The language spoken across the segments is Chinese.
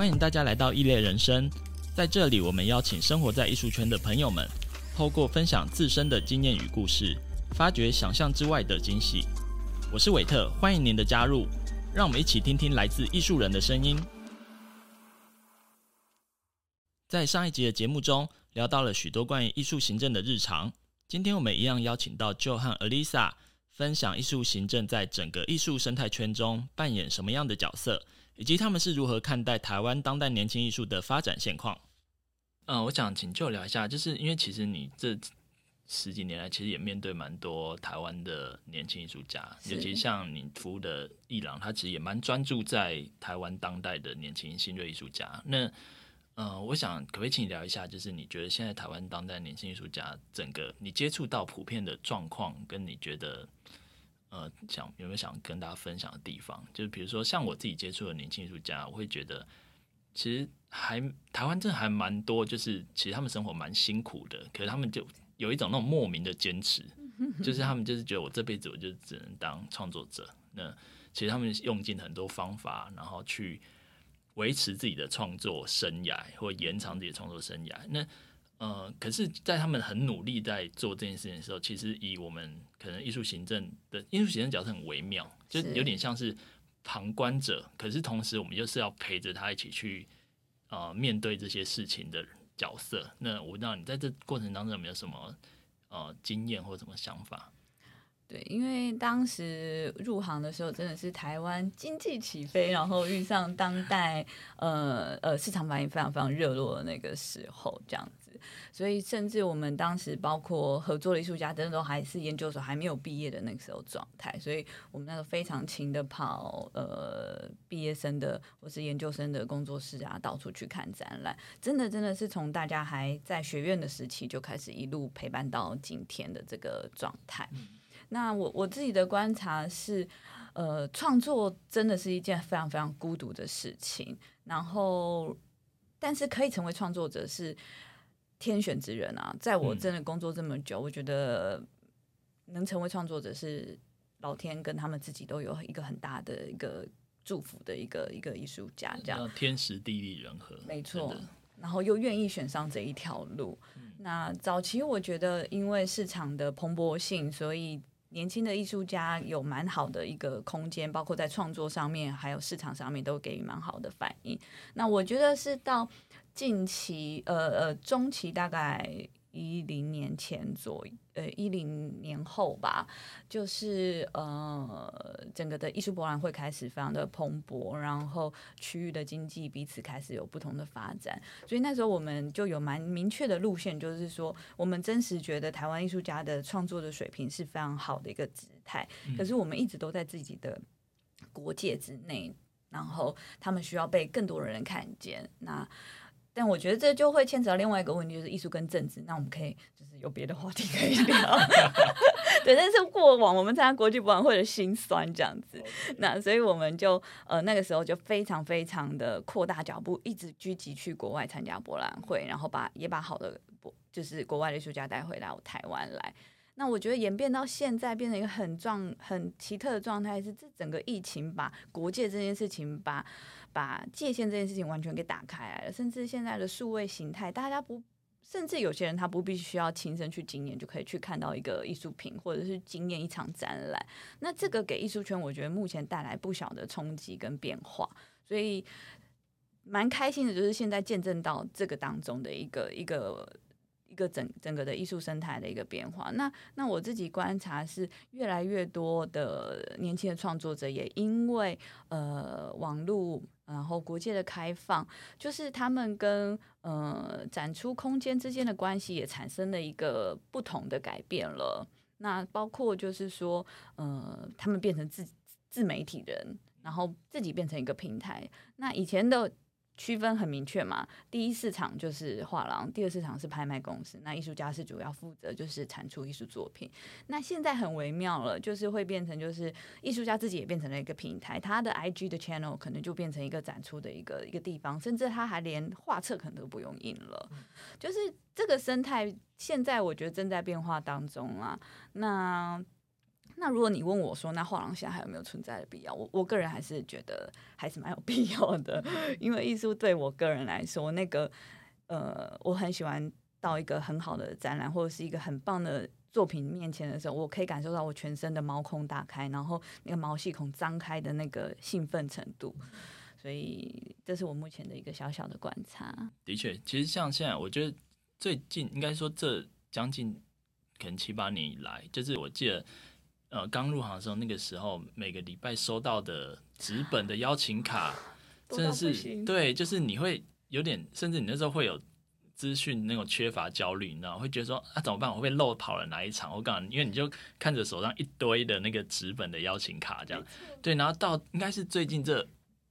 欢迎大家来到异类人生，在这里，我们邀请生活在艺术圈的朋友们，透过分享自身的经验与故事，发掘想象之外的惊喜。我是韦特，欢迎您的加入，让我们一起听听来自艺术人的声音。在上一集的节目中，聊到了许多关于艺术行政的日常。今天我们一样邀请到 Joe 和 Alisa 分享艺术行政在整个艺术生态圈中扮演什么样的角色。以及他们是如何看待台湾当代年轻艺术的发展现况？嗯、呃，我想请就聊一下，就是因为其实你这十几年来，其实也面对蛮多台湾的年轻艺术家，尤其像你服务的艺廊，他其实也蛮专注在台湾当代的年轻新锐艺术家。那呃，我想可不可以请你聊一下，就是你觉得现在台湾当代年轻艺术家整个你接触到普遍的状况，跟你觉得？呃，想有没有想跟大家分享的地方？就是比如说，像我自己接触的年轻艺术家，我会觉得其实还台湾真的还蛮多，就是其实他们生活蛮辛苦的，可是他们就有一种那种莫名的坚持，就是他们就是觉得我这辈子我就只能当创作者。那其实他们用尽很多方法，然后去维持自己的创作生涯，或延长自己的创作生涯。那呃，可是，在他们很努力在做这件事情的时候，其实以我们可能艺术行政的艺术行政角色很微妙，就有点像是旁观者。可是同时，我们又是要陪着他一起去呃面对这些事情的角色。那我不知道你在这过程当中有没有什么呃经验或什么想法？对，因为当时入行的时候，真的是台湾经济起飞，然后遇上当代呃呃市场反应非常非常热络的那个时候，这样。所以，甚至我们当时包括合作的艺术家，真的都还是研究所还没有毕业的那个时候状态。所以我们那个非常勤的跑呃毕业生的或是研究生的工作室啊，到处去看展览。真的，真的是从大家还在学院的时期就开始一路陪伴到今天的这个状态。嗯、那我我自己的观察是，呃，创作真的是一件非常非常孤独的事情。然后，但是可以成为创作者是。天选之人啊，在我真的工作这么久，嗯、我觉得能成为创作者是老天跟他们自己都有一个很大的一个祝福的一个一个艺术家，这样天时地利人和，没错。然后又愿意选上这一条路。嗯、那早期我觉得，因为市场的蓬勃性，所以年轻的艺术家有蛮好的一个空间，包括在创作上面，还有市场上面都给予蛮好的反应。那我觉得是到。近期，呃呃，中期大概一零年前左右，呃一零年后吧，就是呃整个的艺术博览会开始非常的蓬勃，然后区域的经济彼此开始有不同的发展，所以那时候我们就有蛮明确的路线，就是说我们真实觉得台湾艺术家的创作的水平是非常好的一个姿态，嗯、可是我们一直都在自己的国界之内，然后他们需要被更多的人看见，那。但我觉得这就会牵扯到另外一个问题，就是艺术跟政治。那我们可以就是有别的话题可以聊。对，但是过往我们参加国际博览会的辛酸这样子。那所以我们就呃那个时候就非常非常的扩大脚步，一直聚集去国外参加博览会，然后把也把好的博就是国外的艺术家带回来台湾来。那我觉得演变到现在变成一个很状很奇特的状态，是这整个疫情把国界这件事情把。把把界限这件事情完全给打开来了，甚至现在的数位形态，大家不，甚至有些人他不必须要亲身去经验，就可以去看到一个艺术品，或者是经验一场展览。那这个给艺术圈，我觉得目前带来不小的冲击跟变化，所以蛮开心的，就是现在见证到这个当中的一个一个。一个整整个的艺术生态的一个变化，那那我自己观察是越来越多的年轻的创作者也因为呃网络然后国界的开放，就是他们跟呃展出空间之间的关系也产生了一个不同的改变了。那包括就是说呃他们变成自自媒体人，然后自己变成一个平台。那以前的。区分很明确嘛，第一市场就是画廊，第二市场是拍卖公司。那艺术家是主要负责就是产出艺术作品。那现在很微妙了，就是会变成就是艺术家自己也变成了一个平台，他的 IG 的 channel 可能就变成一个展出的一个一个地方，甚至他还连画册可能都不用印了。就是这个生态现在我觉得正在变化当中啊。那。那如果你问我说，那画廊现在还有没有存在的必要？我我个人还是觉得还是蛮有必要的，因为艺术对我个人来说，那个呃，我很喜欢到一个很好的展览或者是一个很棒的作品面前的时候，我可以感受到我全身的毛孔打开，然后那个毛细孔张开的那个兴奋程度。所以这是我目前的一个小小的观察。的确，其实像现在，我觉得最近应该说这将近可能七八年以来，就是我记得。呃，刚入行的时候，那个时候每个礼拜收到的纸本的邀请卡，真的是对，就是你会有点，甚至你那时候会有资讯那种缺乏焦虑，你知道，会觉得说啊怎么办？我会漏跑了哪一场？我讲，因为你就看着手上一堆的那个纸本的邀请卡，这样对，然后到应该是最近这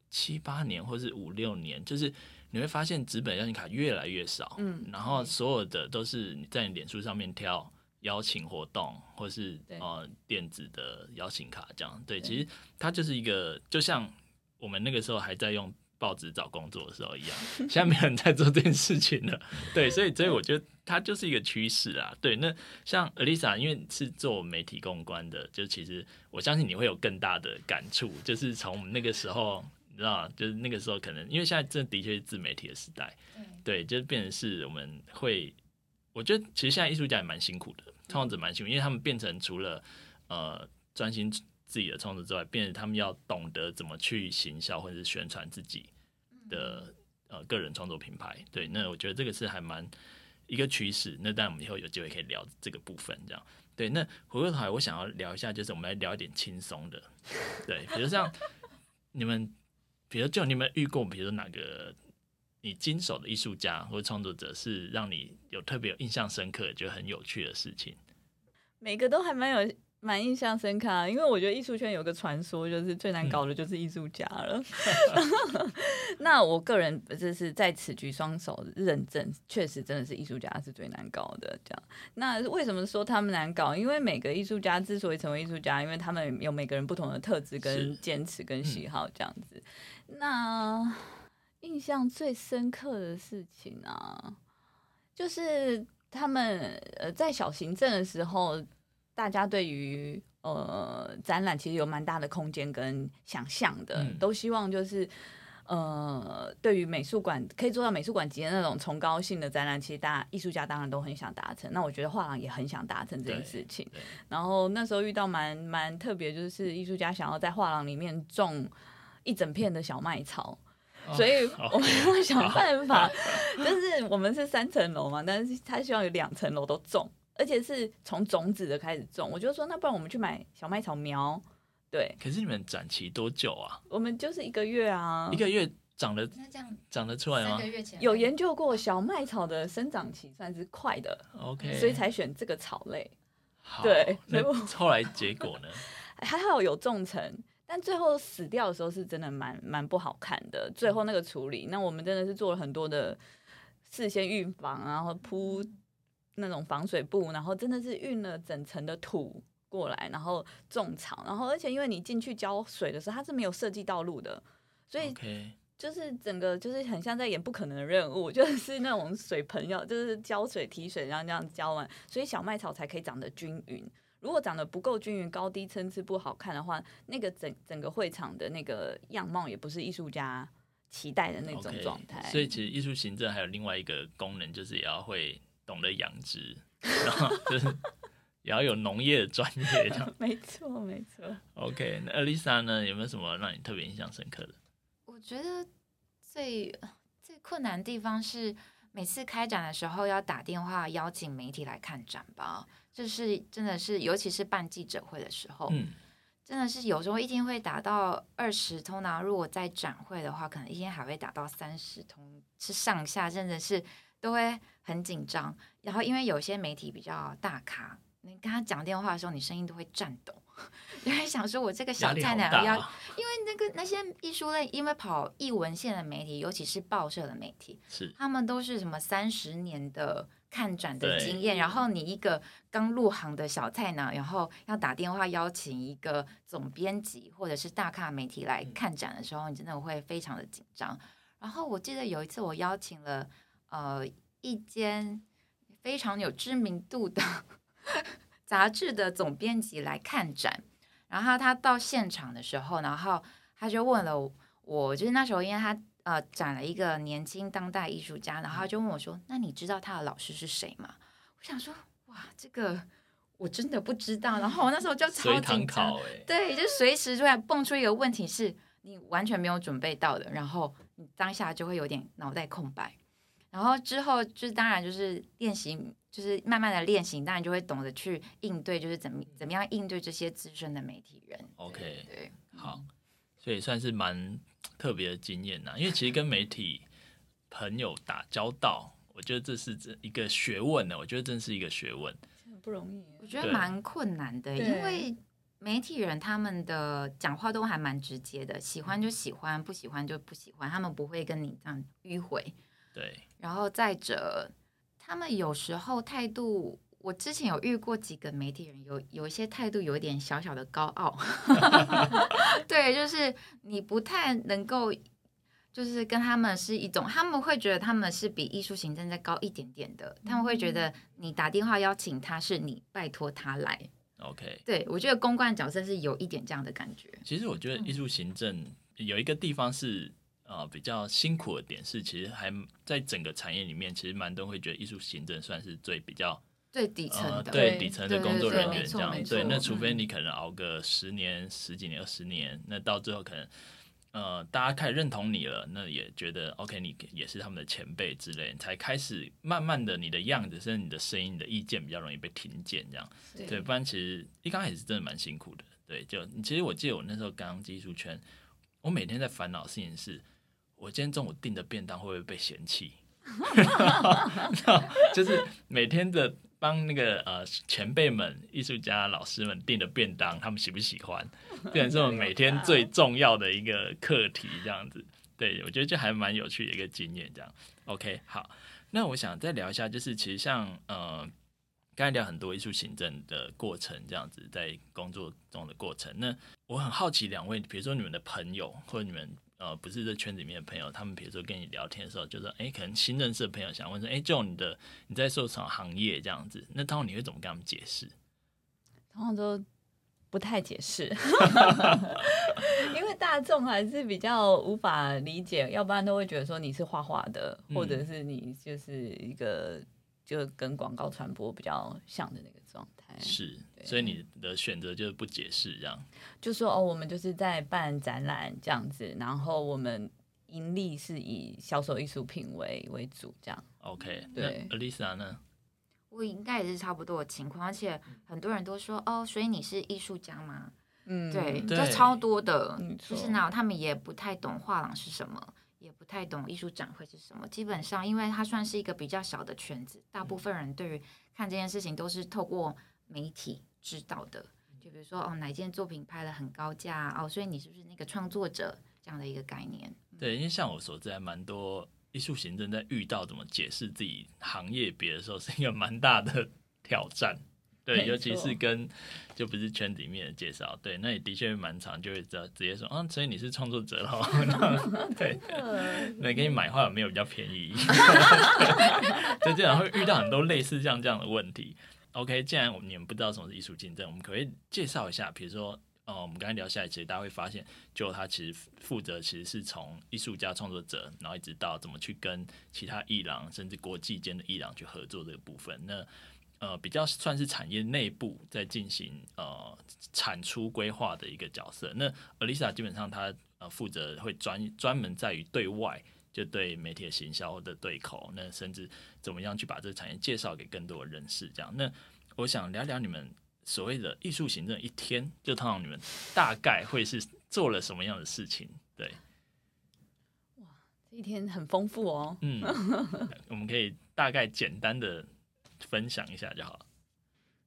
七八年或是五六年，就是你会发现纸本邀请卡越来越少，嗯，然后所有的都是你在你脸书上面挑。邀请活动，或是呃电子的邀请卡这样，对，其实它就是一个，就像我们那个时候还在用报纸找工作的时候一样，现在没有人在做这件事情了，对，所以所以我觉得它就是一个趋势啊，对，那像 Alisa 因为是做媒体公关的，就其实我相信你会有更大的感触，就是从那个时候，你知道，就是那个时候可能因为现在这的的确是自媒体的时代，对，就是变成是我们会。我觉得其实现在艺术家也蛮辛苦的，创作者蛮辛苦，因为他们变成除了呃专心自己的创作之外，变成他们要懂得怎么去行销或者是宣传自己的呃个人创作品牌。对，那我觉得这个是还蛮一个趋势。那当然我们以后有机会可以聊这个部分，这样。对，那回过头来，我想要聊一下，就是我们来聊一点轻松的。对，比如像 你们，比如就你们遇过，比如说哪个？你经手的艺术家或创作者是让你有特别有印象深刻、觉得很有趣的事情？每个都还蛮有蛮印象深刻啊，因为我觉得艺术圈有个传说，就是最难搞的就是艺术家了。嗯、那我个人就是在此举双手认证，确实真的是艺术家是最难搞的。这样，那为什么说他们难搞？因为每个艺术家之所以成为艺术家，因为他们有每个人不同的特质、跟坚持、跟喜好这样子。嗯、那印象最深刻的事情啊，就是他们呃在小行镇的时候，大家对于呃展览其实有蛮大的空间跟想象的，嗯、都希望就是呃对于美术馆可以做到美术馆级的那种崇高性的展览，其实大家艺术家当然都很想达成。那我觉得画廊也很想达成这件事情。然后那时候遇到蛮蛮特别，就是艺术家想要在画廊里面种一整片的小麦草。所以我们要想办法，就是我们是三层楼嘛，但是他希望有两层楼都种，而且是从种子的开始种。我就说，那不然我们去买小麦草苗，对。可是你们展期多久啊？我们就是一个月啊，一个月长得长得出来吗？有研究过小麦草的生长期算是快的，OK，所以才选这个草类。好对，那后来结果呢？还好有种成。但最后死掉的时候是真的蛮蛮不好看的。最后那个处理，那我们真的是做了很多的事先预防，然后铺那种防水布，然后真的是运了整层的土过来，然后种草，然后而且因为你进去浇水的时候，它是没有设计道路的，所以就是整个就是很像在演不可能的任务，就是那种水盆要就是浇水提水，然后这样浇完，所以小麦草才可以长得均匀。如果长得不够均匀，高低参差不好看的话，那个整整个会场的那个样貌也不是艺术家期待的那种状态。Okay, 所以其实艺术行政还有另外一个功能，就是也要会懂得养殖，然后就是也要有农业的专业。没错，没错。OK，那 Alisa 呢？有没有什么让你特别印象深刻的？我觉得最最困难的地方是每次开展的时候要打电话邀请媒体来看展吧。就是真的是，尤其是办记者会的时候，嗯，真的是有时候一天会打到二十通呢。如果在展会的话，可能一天还会打到三十通，是上下真的是都会很紧张。然后因为有些媒体比较大咖，你跟他讲电话的时候，你声音都会颤抖，就会想说我这个小菜鸟要，因为那个那些艺术类，因为跑艺文线的媒体，尤其是报社的媒体，是他们都是什么三十年的。看展的经验，然后你一个刚入行的小菜鸟，然后要打电话邀请一个总编辑或者是大咖媒体来看展的时候，你真的会非常的紧张。然后我记得有一次我邀请了呃一间非常有知名度的 杂志的总编辑来看展，然后他到现场的时候，然后他就问了我，就是那时候因为他呃展了一个年轻当代艺术家，然后他就问我说：“那你知道他的老师是谁吗？”我想说：“哇，这个我真的不知道。”然后我那时候就超紧张，欸、对，就随时突然蹦出一个问题是你完全没有准备到的，然后你当下就会有点脑袋空白。然后之后就当然就是练习，就是慢慢的练习，当然就会懂得去应对，就是怎么怎么样应对这些资深的媒体人。OK，对，对好，所以算是蛮特别的经验呐。因为其实跟媒体朋友打交道，我觉得这是这一个学问呢。我觉得真是一个学问，很不容易。我觉得蛮困难的，因为媒体人他们的讲话都还蛮直接的，喜欢就喜欢，不喜欢就不喜欢，他们不会跟你这样迂回。对，然后再者，他们有时候态度，我之前有遇过几个媒体人，有有一些态度有一点小小的高傲，对，就是你不太能够，就是跟他们是一种，他们会觉得他们是比艺术行政再高一点点的，他们会觉得你打电话邀请他是你拜托他来，OK，对，我觉得公关角色是有一点这样的感觉。其实我觉得艺术行政有一个地方是。呃，比较辛苦的点是，其实还在整个产业里面，其实蛮多人会觉得艺术行政算是最比较最底层的，呃、对底层的工作人员这样。对，对，那除非你可能熬个十年、嗯、十几年、二十年，那到最后可能呃，大家开始认同你了，那也觉得 OK，你也是他们的前辈之类，才开始慢慢的你的样子，甚至你的声音、你的意见比较容易被听见这样。对，对，不然其实一刚开始真的蛮辛苦的。对，就其实我记得我那时候刚进艺术圈，我每天在烦恼的事情是。我今天中午订的便当会不会被嫌弃？就是每天的帮那个呃前辈们、艺术家、老师们订的便当，他们喜不喜欢？变成是我们每天最重要的一个课题，这样子。对，我觉得这还蛮有趣的一个经验。这样，OK，好。那我想再聊一下，就是其实像呃刚才聊很多艺术行政的过程，这样子在工作中的过程。那我很好奇，两位，比如说你们的朋友或者你们。呃，不是这圈子里面的朋友，他们比如说跟你聊天的时候，就说，哎，可能新认识的朋友想问说，哎，就你的你在做什么行业这样子，那通常你会怎么跟他们解释？通常都不太解释，因为大众还是比较无法理解，要不然都会觉得说你是画画的，或者是你就是一个就跟广告传播比较像的那个状态。是。所以你的选择就是不解释，这样就说哦，我们就是在办展览这样子，然后我们盈利是以销售艺术品为为主，这样。OK，对。Alisa 呢？我应该也是差不多的情况，而且很多人都说哦，所以你是艺术家吗？嗯，对，就超多的，就是那他们也不太懂画廊是什么，也不太懂艺术展会是什么。基本上，因为它算是一个比较小的圈子，大部分人对于看这件事情都是透过媒体。知道的，就比如说哦，哪件作品拍得很高价哦，所以你是不是那个创作者这样的一个概念？对，因为像我所知，还蛮多艺术行政在遇到怎么解释自己行业别的时候，是一个蛮大的挑战。对，尤其是跟就不是圈里面的介绍，对，那也的确蛮长，就会直直接说啊，所以你是创作者喽。对，那给你买画有没有比较便宜？就这样会遇到很多类似像这样的问题。OK，既然我们你们不知道什么是艺术竞争，我们可，以介绍一下。比如说，呃，我们刚才聊下来，其实大家会发现，就他其实负责其实是从艺术家创作者，然后一直到怎么去跟其他艺廊，甚至国际间的艺廊去合作这个部分。那呃，比较算是产业内部在进行呃产出规划的一个角色。那 Alisa 基本上她呃负责会专专门在于对外。就对媒体的行销或者对口，那甚至怎么样去把这个产业介绍给更多的人士，这样。那我想聊聊你们所谓的艺术行政一天，就通常你们大概会是做了什么样的事情？对，哇，这一天很丰富哦。嗯，我们可以大概简单的分享一下就好。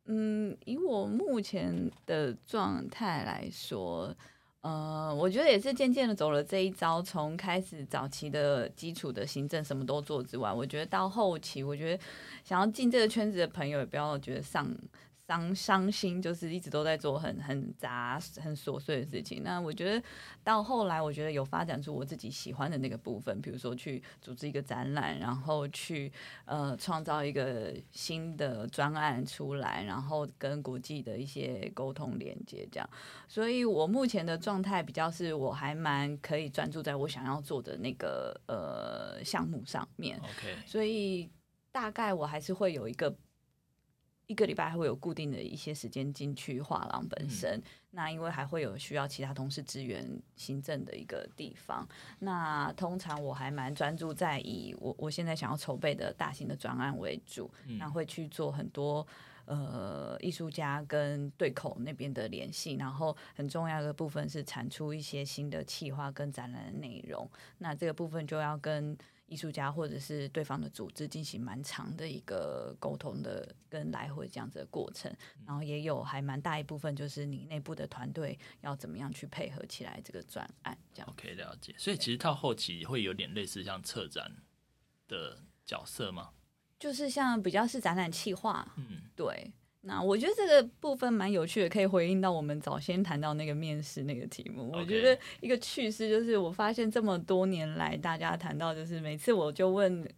嗯，以我目前的状态来说。嗯，我觉得也是渐渐的走了这一招，从开始早期的基础的行政什么都做之外，我觉得到后期，我觉得想要进这个圈子的朋友也不要觉得上伤伤心，就是一直都在做很很杂、很琐碎的事情。那我觉得到后来，我觉得有发展出我自己喜欢的那个部分，比如说去组织一个展览，然后去呃创造一个新的专案出来，然后跟国际的一些沟通连接，这样。所以我目前的状态比较是，我还蛮可以专注在我想要做的那个呃项目上面。OK，所以大概我还是会有一个。一个礼拜还会有固定的一些时间进去画廊本身，嗯、那因为还会有需要其他同事支援行政的一个地方。那通常我还蛮专注在以我我现在想要筹备的大型的专案为主，嗯、那会去做很多呃艺术家跟对口那边的联系，然后很重要的部分是产出一些新的企划跟展览的内容。那这个部分就要跟。艺术家或者是对方的组织进行蛮长的一个沟通的跟来回这样子的过程，然后也有还蛮大一部分就是你内部的团队要怎么样去配合起来这个专案这样。OK，了解。所以其实到后期会有点类似像策展的角色吗？就是像比较是展览企划，嗯，对。那我觉得这个部分蛮有趣的，可以回应到我们早先谈到那个面试那个题目。我觉得一个趣事就是，我发现这么多年来，大家谈到就是每次我就问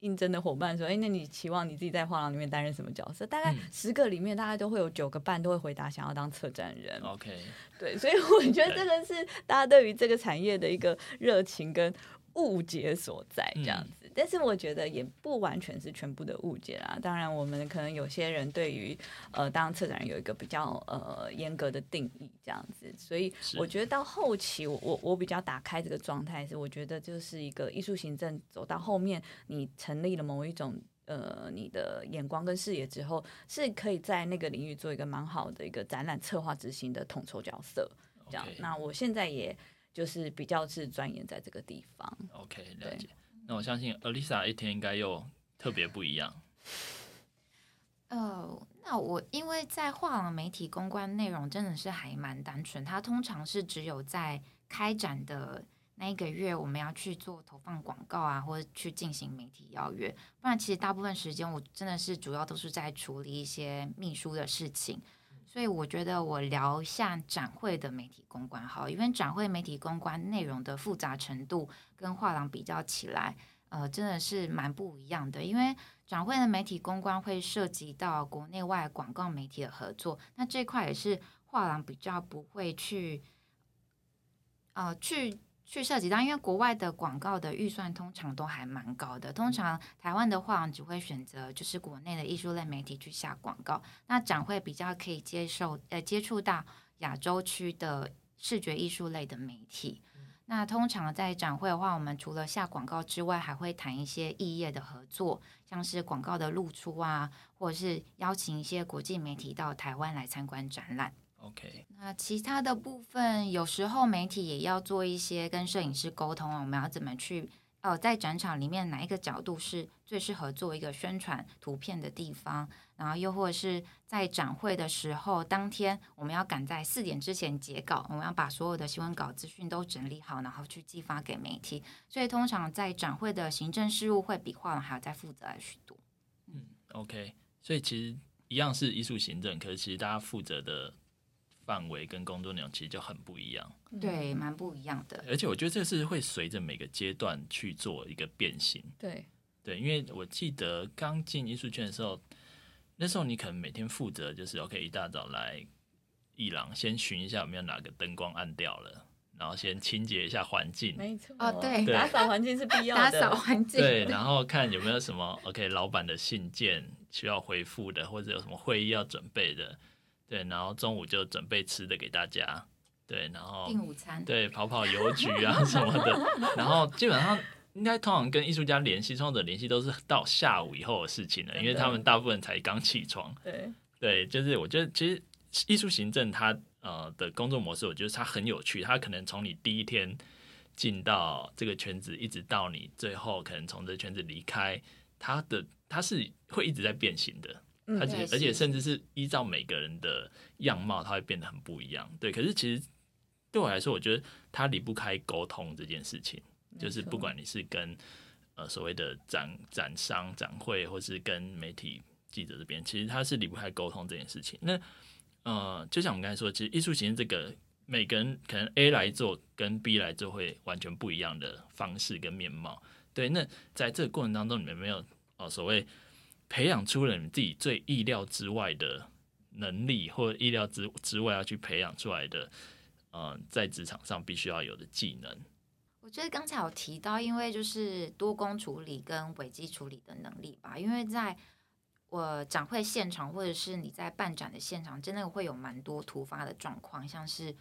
应征的伙伴说：“哎，那你期望你自己在画廊里面担任什么角色？”大概十个里面，大概都会有九个半都会回答想要当策展人。OK，对，所以我觉得这个是大家对于这个产业的一个热情跟误解所在，这样子。嗯但是我觉得也不完全是全部的误解啦。当然，我们可能有些人对于呃当策展人有一个比较呃严格的定义，这样子。所以我觉得到后期我，我我比较打开这个状态是，我觉得就是一个艺术行政走到后面，你成立了某一种呃你的眼光跟视野之后，是可以在那个领域做一个蛮好的一个展览策划执行的统筹角色。这样.那我现在也就是比较是钻研在这个地方。OK，了解。那我相信 Alisa 一天应该又特别不一样。呃，那我因为在画廊媒体公关内容真的是还蛮单纯，它通常是只有在开展的那一个月，我们要去做投放广告啊，或者去进行媒体邀约，不然其实大部分时间我真的是主要都是在处理一些秘书的事情。所以我觉得我聊一下展会的媒体公关好，因为展会媒体公关内容的复杂程度跟画廊比较起来，呃，真的是蛮不一样的。因为展会的媒体公关会涉及到国内外广告媒体的合作，那这块也是画廊比较不会去，呃，去。去涉及到，因为国外的广告的预算通常都还蛮高的，通常台湾的画廊只会选择就是国内的艺术类媒体去下广告，那展会比较可以接受呃接触到亚洲区的视觉艺术类的媒体。那通常在展会的话，我们除了下广告之外，还会谈一些异业的合作，像是广告的露出啊，或者是邀请一些国际媒体到台湾来参观展览。OK，那其他的部分，有时候媒体也要做一些跟摄影师沟通啊，我们要怎么去呃，在展场里面哪一个角度是最适合做一个宣传图片的地方，然后又或者是在展会的时候，当天我们要赶在四点之前截稿，我们要把所有的新闻稿资讯都整理好，然后去寄发给媒体。所以通常在展会的行政事务会比画廊还要再负责许多。嗯，OK，所以其实一样是艺术行政，可是其实大家负责的。范围跟工作内容其实就很不一样，对，蛮不一样的。而且我觉得这是会随着每个阶段去做一个变形，对。对。因为我记得刚进艺术圈的时候，那时候你可能每天负责就是 OK，一大早来艺廊，先巡一下有没有哪个灯光暗掉了，然后先清洁一下环境，没错。哦，对，打扫环境是必要的，打扫环境，对，然后看有没有什么 OK，老板的信件需要回复的，或者有什么会议要准备的。对，然后中午就准备吃的给大家，对，然后订午餐，对，跑跑邮局啊 什么的，然后基本上应该通常跟艺术家联系、创作者联系都是到下午以后的事情了，因为他们大部分才刚起床。对，对，就是我觉得其实艺术行政它呃的工作模式，我觉得它很有趣，它可能从你第一天进到这个圈子，一直到你最后可能从这圈子离开，它的它是会一直在变形的。而且而且甚至是依照每个人的样貌，它会变得很不一样。对，可是其实对我来说，我觉得它离不开沟通这件事情。就是不管你是跟呃所谓的展展商、展会，或是跟媒体记者这边，其实它是离不开沟通这件事情。那呃，就像我们刚才说，其实艺术行政这个每个人可能 A 来做跟 B 来做会完全不一样的方式跟面貌。对，那在这个过程当中，你们没有哦所谓培养出了你自己最意料之外的能力，或者意料之之外要去培养出来的，呃，在职场上必须要有的技能。我觉得刚才有提到，因为就是多工处理跟危机处理的能力吧，因为在我展会现场或者是你在办展的现场，真的会有蛮多突发的状况，像是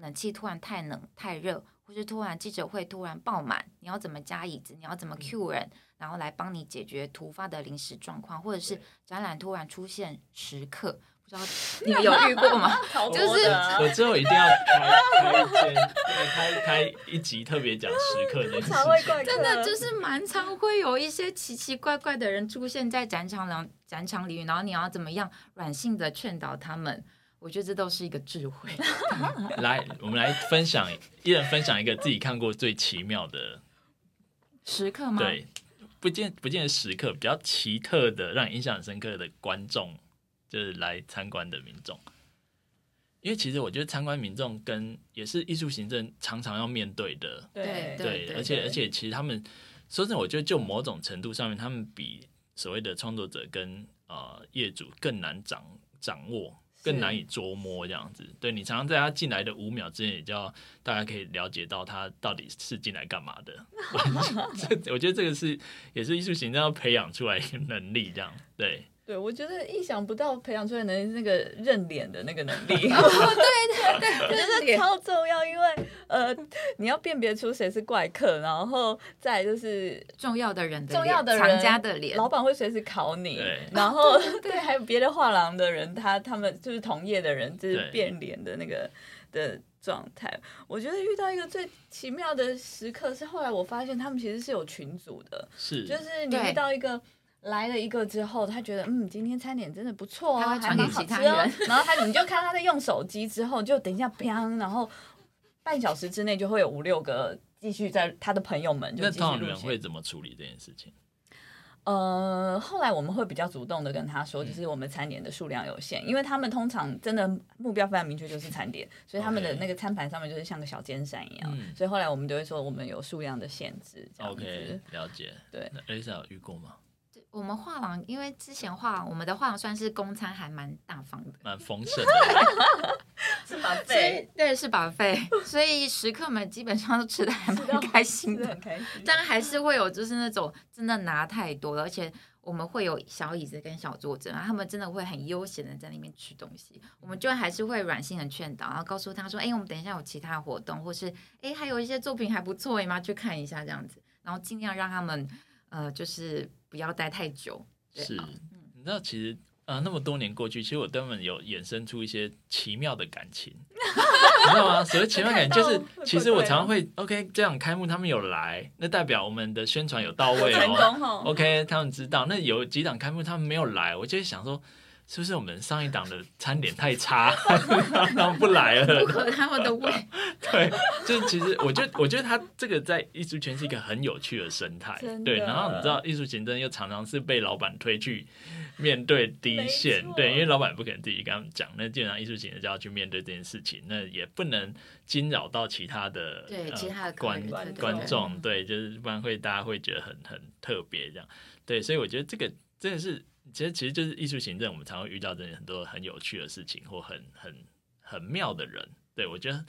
冷气突然太冷太热。或是突然记者会突然爆满，你要怎么加椅子？你要怎么 Q 人？然后来帮你解决突发的临时状况，或者是展览突然出现时刻，不知道 你们有遇过吗？就是我之后一定要开开一间，开开一集特别讲时刻的事情。真的就是蛮常会有一些奇奇怪怪的人出现在展场里，展场里，然后你要怎么样软性的劝导他们？我觉得这都是一个智慧。来，我们来分享，一人分享一个自己看过最奇妙的时刻吗？对，不见不见得时刻，比较奇特的，让你印象很深刻的观众，就是来参观的民众。因为其实我觉得参观民众跟也是艺术行政常常要面对的，对对，对，对，而且而且其实他们说真的，我觉得就某种程度上面，他们比所谓的创作者跟呃业主更难掌掌握。更难以捉摸这样子，对，你常常在他进来的五秒之内，也就要大家可以了解到他到底是进来干嘛的。我觉得这个是也是艺术行政要培养出来的能力，这样对。对，我觉得意想不到培养出来的那个认脸的那个能力，哦、对对对，我觉得超重要，因为呃，你要辨别出谁是怪客，然后再就是重要的人的重要的人藏家的脸，老板会随时考你，然后对，还有别的画廊的人，他他们就是同业的人，就是变脸的那个的状态。我觉得遇到一个最奇妙的时刻是，后来我发现他们其实是有群组的，是。就是你遇到一个。来了一个之后，他觉得嗯，今天餐点真的不错哦，还蛮好吃哦。然后他你就看他在用手机之后，就等一下砰，然后半小时之内就会有五六个继续在他的朋友们就继续。那通常人会怎么处理这件事情？呃，后来我们会比较主动的跟他说，就是我们餐点的数量有限，嗯、因为他们通常真的目标非常明确，就是餐点，所以他们的那个餐盘上面就是像个小尖山一样。嗯、所以后来我们就会说，我们有数量的限制。OK，了解。对，那 Alyssa 有遇过吗？我们画廊，因为之前画廊，我们的画廊算是公餐还蛮大方的，蛮丰盛的，是 buffet，对，是 buffet，所以食客们基本上都吃的还蛮开心的，很开心。但还是会有就是那种真的拿太多了，而且我们会有小椅子跟小桌子，然后他们真的会很悠闲的在那边吃东西，我们就还是会软性的劝导，然后告诉他说，哎，我们等一下有其他活动，或是哎还有一些作品还不错，你们要去看一下这样子，然后尽量让他们呃就是。不要待太久。是，你知道，其实呃，那么多年过去，其实我根本有衍生出一些奇妙的感情，你知道吗？所谓奇妙感情，就是其实我常常会，OK，这样开幕他们有来，那代表我们的宣传有到位哦。OK，他们知道。那有几档开幕他们没有来，我就会想说。是不是我们上一档的餐点太差，他们不来了？不合他们的胃。对，就是其实我觉得，我觉得他这个在艺术圈是一个很有趣的生态。对，然后你知道，艺术行政又常常是被老板推去面对第一线。对，因为老板不可能自己跟他们讲，那基本上艺术行政就要去面对这件事情，那也不能惊扰到其他的对、呃、其他的观观众。对，就是不然会大家会觉得很很特别这样。对，所以我觉得这个真的是。其实，其实就是艺术行政，我们常会遇到这很多很有趣的事情，或很很很妙的人。对，我觉得，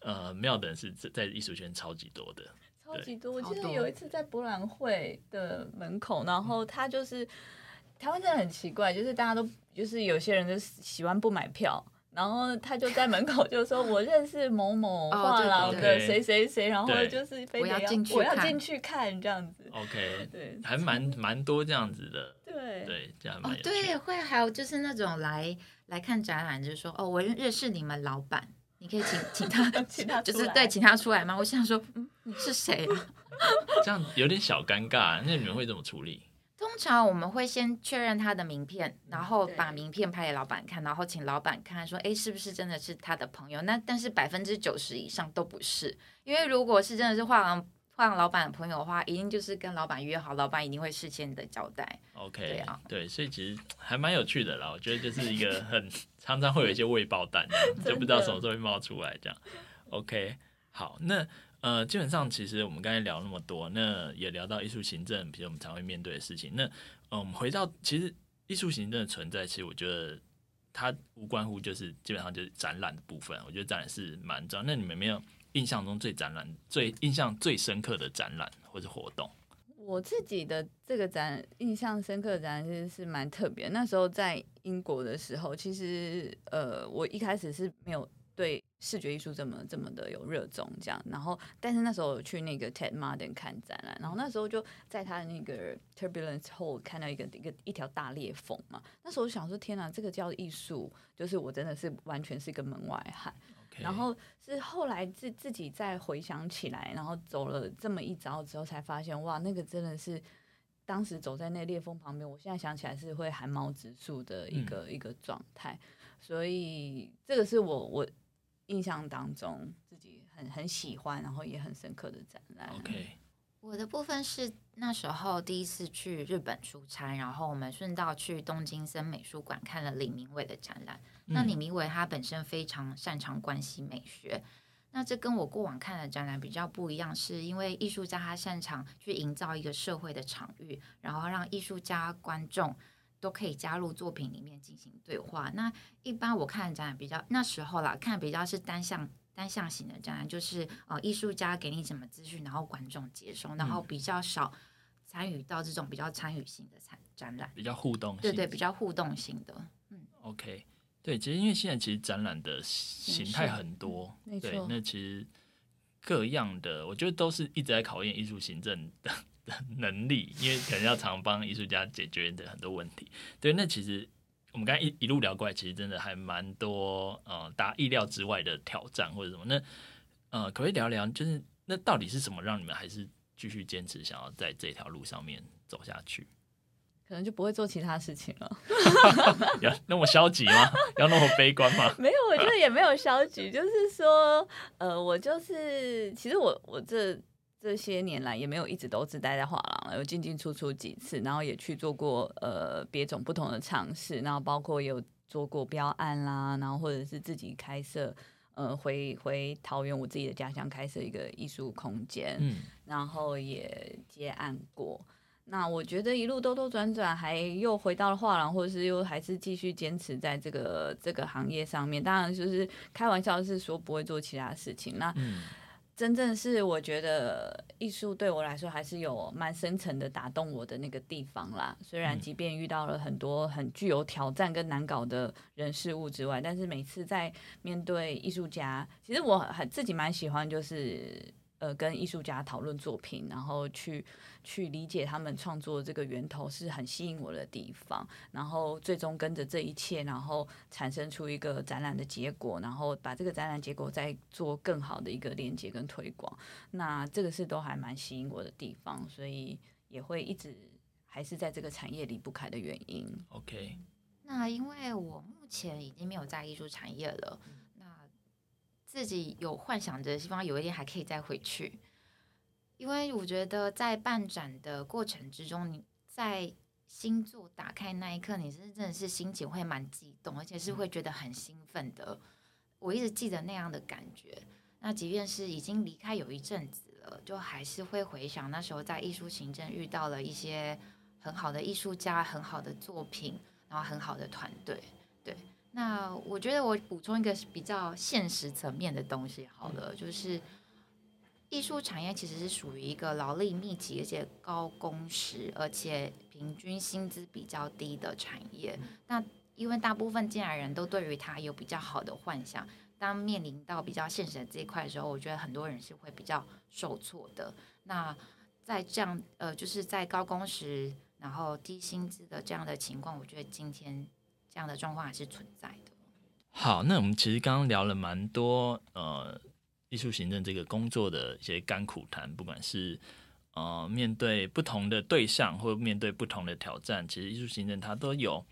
呃，妙的人是在艺术圈超级多的，超级多。我记得有一次在博览会的门口，然后他就是台湾真的很奇怪，就是大家都就是有些人就喜欢不买票。然后他就在门口就说：“ 我认识某某画廊的谁谁谁，然后就是非得要我要进去看这样子。” OK，对，还蛮蛮多这样子的。对对，这样蛮有趣。对，会还有就是那种来来看展览，就是说：“哦，我认识你们老板，你可以请 请他，请他就是对，请他出来吗？”我想说：“嗯，你是谁啊？” 这样有点小尴尬，那你们会怎么处理？通常我们会先确认他的名片，然后把名片拍给老板看，然后请老板看说，哎，是不是真的是他的朋友？那但是百分之九十以上都不是，因为如果是真的是画廊画换老板的朋友的话，一定就是跟老板约好，老板一定会事先的交代。OK，对啊，对，所以其实还蛮有趣的啦。我觉得就是一个 很常常会有一些未爆弹，就不知道什么时候会冒出来这样。OK，好，那呃，基本上其实我们刚才聊那么多，那也聊到艺术行政，比如我们常会面对的事情。那嗯，我们回到其实艺术行政的存在，其实我觉得它无关乎就是基本上就是展览的部分。我觉得展览是蛮重要。那你们没有印象中最展览、最印象最深刻的展览或者活动？我自己的这个展印象深刻的展览其实是蛮特别。那时候在英国的时候，其实呃，我一开始是没有。对视觉艺术这么这么的有热衷，这样，然后，但是那时候我去那个 Tate Modern 看展览，然后那时候就在他的那个 Turbulence Hall 看到一个一个一条大裂缝嘛，那时候我想说，天哪，这个叫艺术，就是我真的是完全是一个门外汉。然后是后来自自己再回想起来，然后走了这么一遭之后，才发现，哇，那个真的是当时走在那裂缝旁边，我现在想起来是会寒毛直竖的一个、嗯、一个状态，所以这个是我我。印象当中自己很很喜欢，然后也很深刻的展览。OK，我的部分是那时候第一次去日本出差，然后我们顺道去东京森美术馆看了李明伟的展览。嗯、那李明伟他本身非常擅长关系美学，那这跟我过往看的展览比较不一样，是因为艺术家他擅长去营造一个社会的场域，然后让艺术家观众。都可以加入作品里面进行对话。那一般我看展览比较那时候啦，看比较是单向单向型的展览，就是呃艺术家给你什么资讯，然后观众接收，然后比较少参与到这种比较参与型的展展览，比较互动性，对对，比较互动型的。嗯，OK，对，其实因为现在其实展览的形态很多，对，那其实各样的，我觉得都是一直在考验艺术行政的。能力，因为可能要常帮艺术家解决的很多问题。对，那其实我们刚才一一路聊过来，其实真的还蛮多呃，大家意料之外的挑战或者什么。那呃，可不可以聊聊，就是那到底是什么让你们还是继续坚持想要在这条路上面走下去？可能就不会做其他事情了。要那么消极吗？要那么悲观吗？没有，我觉得也没有消极，就是说，呃，我就是其实我我这。这些年来也没有一直都只待在画廊了，有进进出出几次，然后也去做过呃别种不同的尝试，然后包括有做过标案啦，然后或者是自己开设呃回回桃园我自己的家乡开设一个艺术空间，嗯，然后也接案过。那我觉得一路兜兜转转，还又回到了画廊，或者是又还是继续坚持在这个这个行业上面。当然就是开玩笑是说不会做其他事情，那。嗯真正是我觉得艺术对我来说还是有蛮深层的打动我的那个地方啦。虽然即便遇到了很多很具有挑战跟难搞的人事物之外，但是每次在面对艺术家，其实我很自己蛮喜欢就是。呃，跟艺术家讨论作品，然后去去理解他们创作的这个源头，是很吸引我的地方。然后最终跟着这一切，然后产生出一个展览的结果，然后把这个展览结果再做更好的一个连接跟推广。那这个是都还蛮吸引我的地方，所以也会一直还是在这个产业离不开的原因。OK，那因为我目前已经没有在艺术产业了。自己有幻想着，希望有一天还可以再回去，因为我觉得在办展的过程之中，你在新作打开那一刻，你是真的是心情会蛮激动，而且是会觉得很兴奋的。我一直记得那样的感觉。那即便是已经离开有一阵子了，就还是会回想那时候在艺术行政遇到了一些很好的艺术家、很好的作品，然后很好的团队，对。那我觉得我补充一个比较现实层面的东西好了，就是艺术产业其实是属于一个劳力密集而且高工时，而且平均薪资比较低的产业。那因为大部分进来人都对于它有比较好的幻想，当面临到比较现实的这一块的时候，我觉得很多人是会比较受挫的。那在这样呃，就是在高工时然后低薪资的这样的情况，我觉得今天。这样的状况还是存在的。好，那我们其实刚刚聊了蛮多呃，艺术行政这个工作的一些甘苦谈，不管是呃面对不同的对象，或面对不同的挑战，其实艺术行政它都有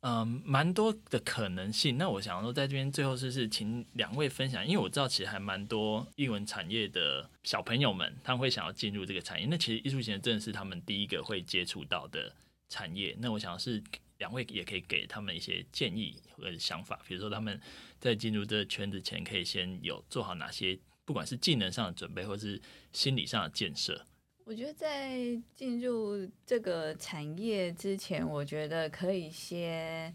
嗯，蛮多的可能性。那我想说，在这边最后是是请两位分享，因为我知道其实还蛮多艺文产业的小朋友们，他们会想要进入这个产业。那其实艺术行政真的是他们第一个会接触到的产业。那我想是两位也可以给他们一些建议或者想法，比如说他们在进入这个圈子前，可以先有做好哪些，不管是技能上的准备，或是心理上的建设。我觉得在进入这个产业之前，我觉得可以先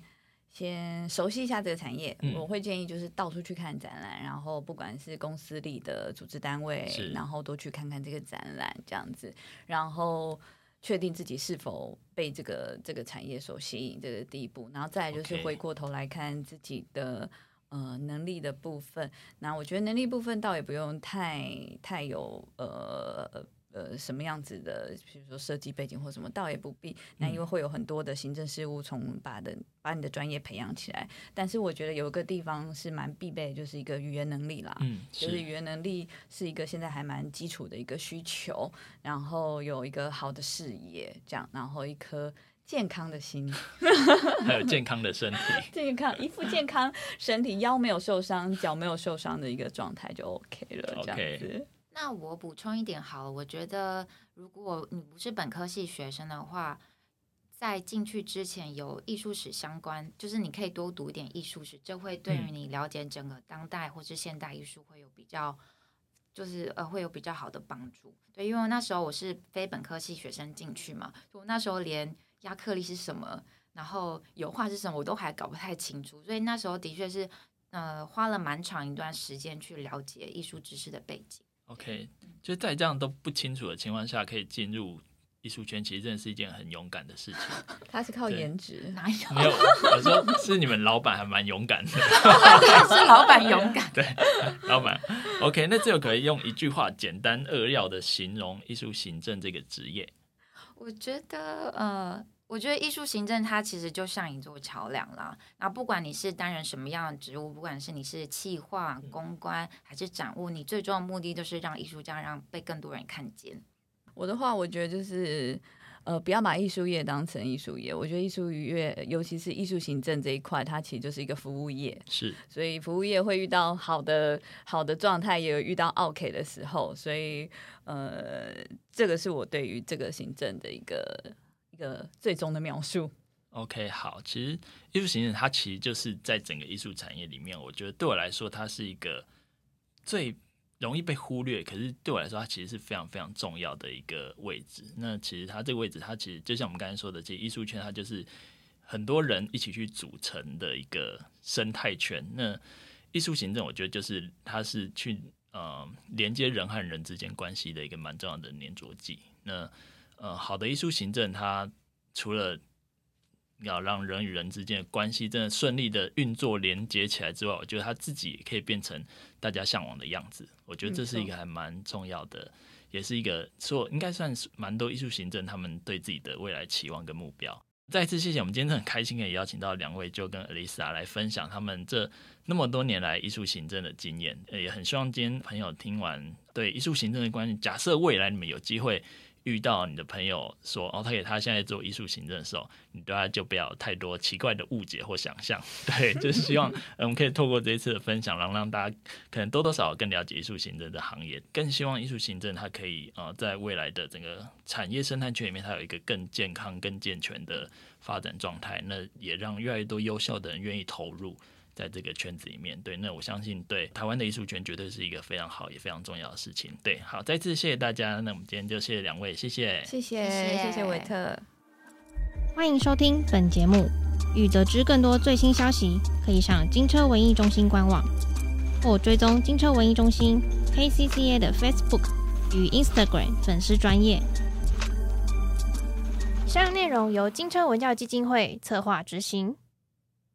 先熟悉一下这个产业。嗯、我会建议就是到处去看展览，然后不管是公司里的组织单位，然后都去看看这个展览，这样子，然后确定自己是否被这个这个产业所吸引，这个第一步，然后再来就是回过头来看自己的.呃能力的部分。那我觉得能力部分倒也不用太太有呃。呃，什么样子的，比如说设计背景或什么，倒也不必。那因为会有很多的行政事务从把的把你的专业培养起来。但是我觉得有一个地方是蛮必备，就是一个语言能力啦。嗯，就是语言能力是一个现在还蛮基础的一个需求。然后有一个好的视野，这样，然后一颗健康的心，还有健康的身体，健康一副健康身体，腰没有受伤，脚没有受伤的一个状态就 OK 了。这样子。Okay. 那我补充一点好了，我觉得如果你不是本科系学生的话，在进去之前有艺术史相关，就是你可以多读一点艺术史，这会对于你了解整个当代或是现代艺术会有比较，就是呃会有比较好的帮助。对，因为那时候我是非本科系学生进去嘛，我那时候连亚克力是什么，然后油画是什么，我都还搞不太清楚，所以那时候的确是呃花了蛮长一段时间去了解艺术知识的背景。OK，就在这样都不清楚的情况下，可以进入艺术圈，其实真的是一件很勇敢的事情。他是靠颜值，哪有？没有，我说是你们老板还蛮勇敢的。是老板勇敢。对，老板。OK，那这个可以用一句话简单扼要的形容艺术行政这个职业。我觉得，呃。我觉得艺术行政它其实就像一座桥梁啦。那不管你是担任什么样的职务，不管是你是企划、公关还是展务，你最终的目的就是让艺术家让被更多人看见。我的话，我觉得就是呃，不要把艺术业当成艺术业。我觉得艺术业，尤其是艺术行政这一块，它其实就是一个服务业。是，所以服务业会遇到好的好的状态，也有遇到 OK 的时候。所以呃，这个是我对于这个行政的一个。个最终的描述。OK，好，其实艺术行政它其实就是在整个艺术产业里面，我觉得对我来说，它是一个最容易被忽略，可是对我来说，它其实是非常非常重要的一个位置。那其实它这个位置，它其实就像我们刚才说的，其实艺术圈它就是很多人一起去组成的一个生态圈。那艺术行政，我觉得就是它是去呃连接人和人之间关系的一个蛮重要的粘着剂。那呃，好的艺术行政，它除了要让人与人之间的关系真的顺利的运作连接起来之外，我觉得它自己也可以变成大家向往的样子。我觉得这是一个还蛮重要的，也是一个说应该算是蛮多艺术行政他们对自己的未来期望跟目标。再次谢谢我们今天很开心可以邀请到两位，就跟 Alyssa 来分享他们这那么多年来艺术行政的经验。也很希望今天朋友听完对艺术行政的关系，假设未来你们有机会。遇到你的朋友说哦，他给他现在做艺术行政的时候，你对他就不要太多奇怪的误解或想象。对，就是希望我们可以透过这一次的分享，让让大家可能多多少少更了解艺术行政的行业，更希望艺术行政它可以呃在未来的整个产业生态圈里面，它有一个更健康、更健全的发展状态。那也让越来越多优秀的人愿意投入。在这个圈子里面，对，那我相信对台湾的艺术圈绝对是一个非常好也非常重要的事情。对，好，再次谢谢大家。那我们今天就谢谢两位，谢谢，谢谢，谢谢维特。欢迎收听本节目，欲得知更多最新消息，可以上金车文艺中心官网或追踪金车文艺中心 KCCA 的 Facebook 与 Instagram 粉丝专业。以上内容由金车文教基金会策划执行。